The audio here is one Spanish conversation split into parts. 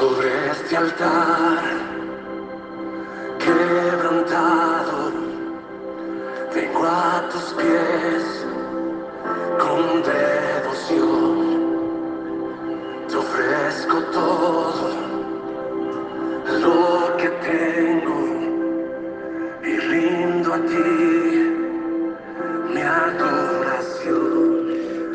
sobre este altar quebrantado, vengo a tus pies con devoción. Te ofrezco todo lo que tengo y rindo a ti mi adoración.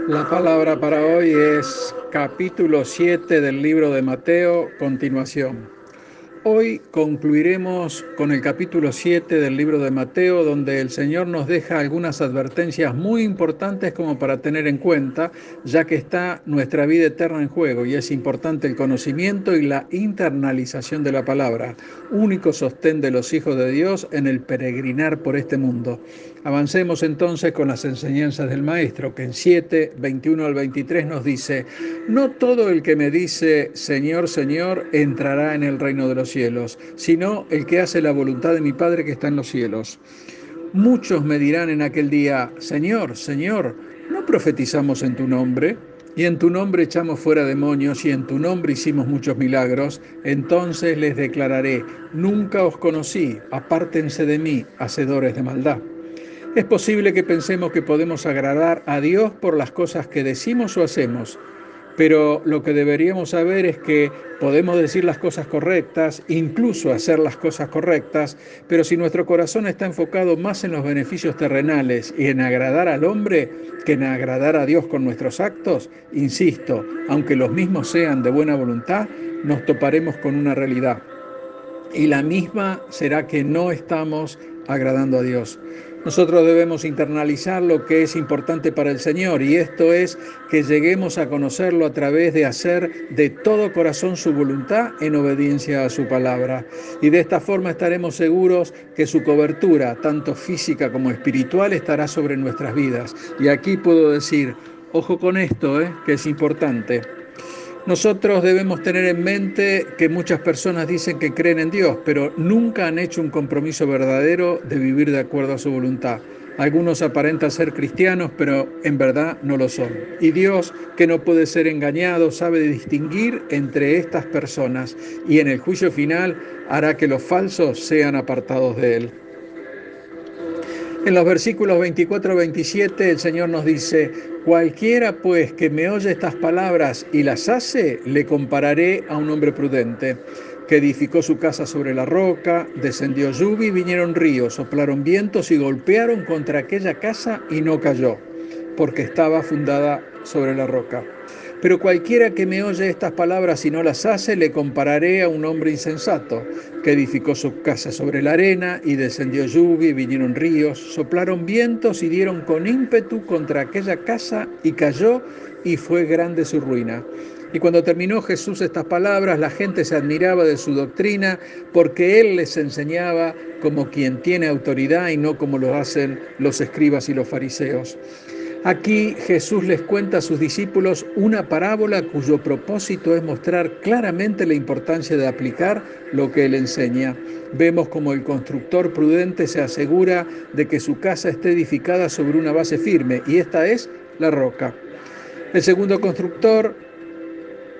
La palabra para hoy es capítulo 7 del libro de Mateo, continuación. Hoy concluiremos con el capítulo 7 del libro de Mateo, donde el Señor nos deja algunas advertencias muy importantes como para tener en cuenta, ya que está nuestra vida eterna en juego y es importante el conocimiento y la internalización de la palabra, único sostén de los hijos de Dios en el peregrinar por este mundo. Avancemos entonces con las enseñanzas del Maestro, que en 7, 21 al 23 nos dice, no todo el que me dice, Señor, Señor, entrará en el reino de los sino el que hace la voluntad de mi Padre que está en los cielos. Muchos me dirán en aquel día, Señor, Señor, ¿no profetizamos en tu nombre? Y en tu nombre echamos fuera demonios y en tu nombre hicimos muchos milagros. Entonces les declararé, nunca os conocí, apártense de mí, hacedores de maldad. Es posible que pensemos que podemos agradar a Dios por las cosas que decimos o hacemos, pero lo que deberíamos saber es que podemos decir las cosas correctas, incluso hacer las cosas correctas, pero si nuestro corazón está enfocado más en los beneficios terrenales y en agradar al hombre que en agradar a Dios con nuestros actos, insisto, aunque los mismos sean de buena voluntad, nos toparemos con una realidad. Y la misma será que no estamos agradando a Dios. Nosotros debemos internalizar lo que es importante para el Señor y esto es que lleguemos a conocerlo a través de hacer de todo corazón su voluntad en obediencia a su palabra. Y de esta forma estaremos seguros que su cobertura, tanto física como espiritual, estará sobre nuestras vidas. Y aquí puedo decir, ojo con esto, ¿eh? que es importante. Nosotros debemos tener en mente que muchas personas dicen que creen en Dios, pero nunca han hecho un compromiso verdadero de vivir de acuerdo a su voluntad. Algunos aparentan ser cristianos, pero en verdad no lo son. Y Dios, que no puede ser engañado, sabe distinguir entre estas personas y en el juicio final hará que los falsos sean apartados de Él. En los versículos 24-27 el Señor nos dice, cualquiera pues que me oye estas palabras y las hace, le compararé a un hombre prudente, que edificó su casa sobre la roca, descendió lluvia y vinieron ríos, soplaron vientos y golpearon contra aquella casa y no cayó, porque estaba fundada sobre la roca. Pero cualquiera que me oye estas palabras y no las hace, le compararé a un hombre insensato, que edificó su casa sobre la arena y descendió lluvia y vinieron ríos, soplaron vientos y dieron con ímpetu contra aquella casa y cayó y fue grande su ruina. Y cuando terminó Jesús estas palabras, la gente se admiraba de su doctrina porque él les enseñaba como quien tiene autoridad y no como lo hacen los escribas y los fariseos. Aquí Jesús les cuenta a sus discípulos una parábola cuyo propósito es mostrar claramente la importancia de aplicar lo que él enseña. Vemos como el constructor prudente se asegura de que su casa esté edificada sobre una base firme y esta es la roca. El segundo constructor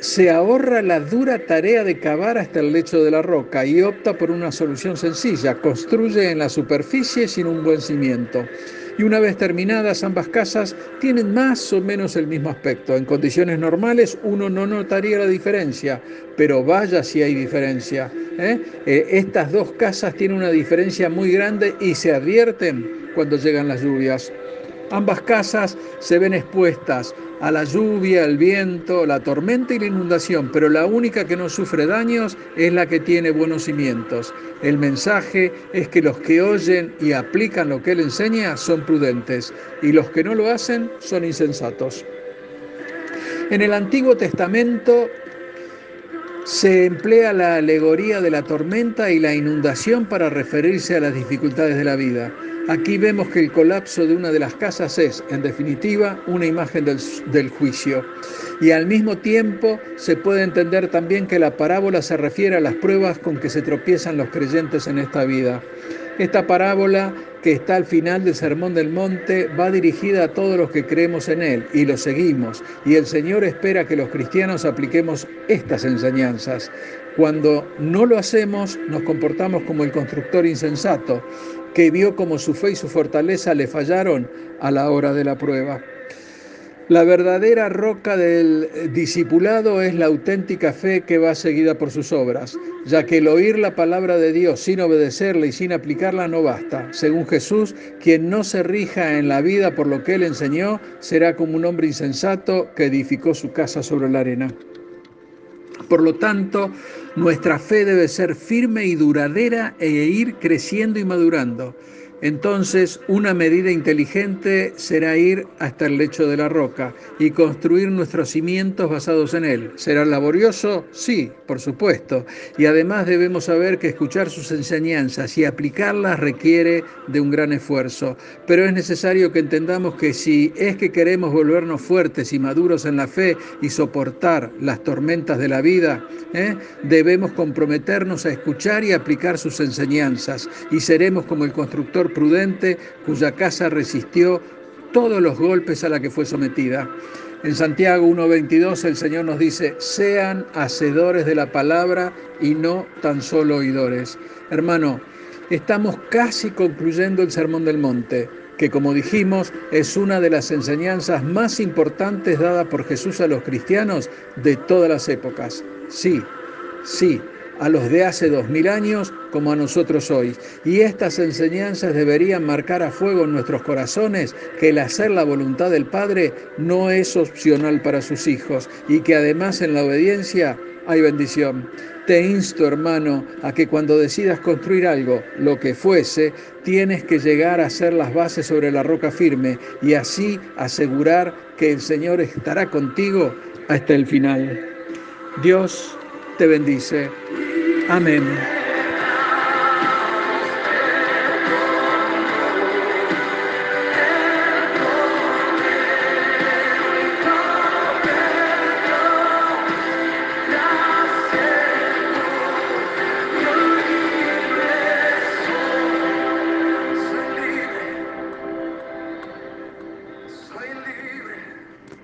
se ahorra la dura tarea de cavar hasta el lecho de la roca y opta por una solución sencilla, construye en la superficie sin un buen cimiento y una vez terminadas ambas casas tienen más o menos el mismo aspecto. En condiciones normales uno no notaría la diferencia, pero vaya si hay diferencia. ¿eh? Eh, estas dos casas tienen una diferencia muy grande y se advierten cuando llegan las lluvias. Ambas casas se ven expuestas a la lluvia, el viento, la tormenta y la inundación, pero la única que no sufre daños es la que tiene buenos cimientos. El mensaje es que los que oyen y aplican lo que él enseña son prudentes y los que no lo hacen son insensatos. En el Antiguo Testamento se emplea la alegoría de la tormenta y la inundación para referirse a las dificultades de la vida. Aquí vemos que el colapso de una de las casas es, en definitiva, una imagen del, juicio. Y al mismo tiempo se puede entender también que la parábola se refiere a las pruebas con que se tropiezan los creyentes en esta vida. Esta parábola que está al final del Sermón del Monte va dirigida a todos los que creemos en Él y lo seguimos. Y el Señor espera que los cristianos apliquemos estas enseñanzas. Cuando no lo hacemos, nos comportamos como el constructor insensato, que vio como su fe y su fortaleza le fallaron a la hora de la prueba. La verdadera roca del discipulado es la auténtica fe que va seguida por sus obras, ya que el oír la palabra de Dios sin obedecerla y sin aplicarla no basta. Según Jesús, quien no se rija en la vida por lo que él enseñó, será como un hombre insensato que edificó su casa sobre la arena. Por lo tanto, nuestra fe debe ser firme y duradera e ir creciendo y madurando. Entonces, una medida inteligente será ir hasta el lecho de la roca y construir nuestros cimientos basados en él. ¿Será laborioso? Sí, por supuesto. Y además debemos saber que escuchar sus enseñanzas y aplicarlas requiere de un gran esfuerzo. Pero es necesario que entendamos que si es que queremos volvernos fuertes y maduros en la fe y soportar las tormentas de la vida, ¿eh? debemos comprometernos a escuchar y aplicar sus enseñanzas y seremos como el constructor prudente cuya casa resistió todos los golpes a la que fue sometida. En Santiago 1.22 el Señor nos dice, sean hacedores de la palabra y no tan solo oidores. Hermano, estamos casi concluyendo el Sermón del Monte, que como dijimos es una de las enseñanzas más importantes dadas por Jesús a los cristianos de todas las épocas. Sí, sí, a los de hace dos mil años como a nosotros hoy. Y estas enseñanzas deberían marcar a fuego en nuestros corazones que el hacer la voluntad del Padre no es opcional para sus hijos y que además en la obediencia hay bendición. Te insto, hermano, a que cuando decidas construir algo, lo que fuese, tienes que llegar a hacer las bases sobre la roca firme y así asegurar que el Señor estará contigo hasta el final. Dios te bendice. Amen.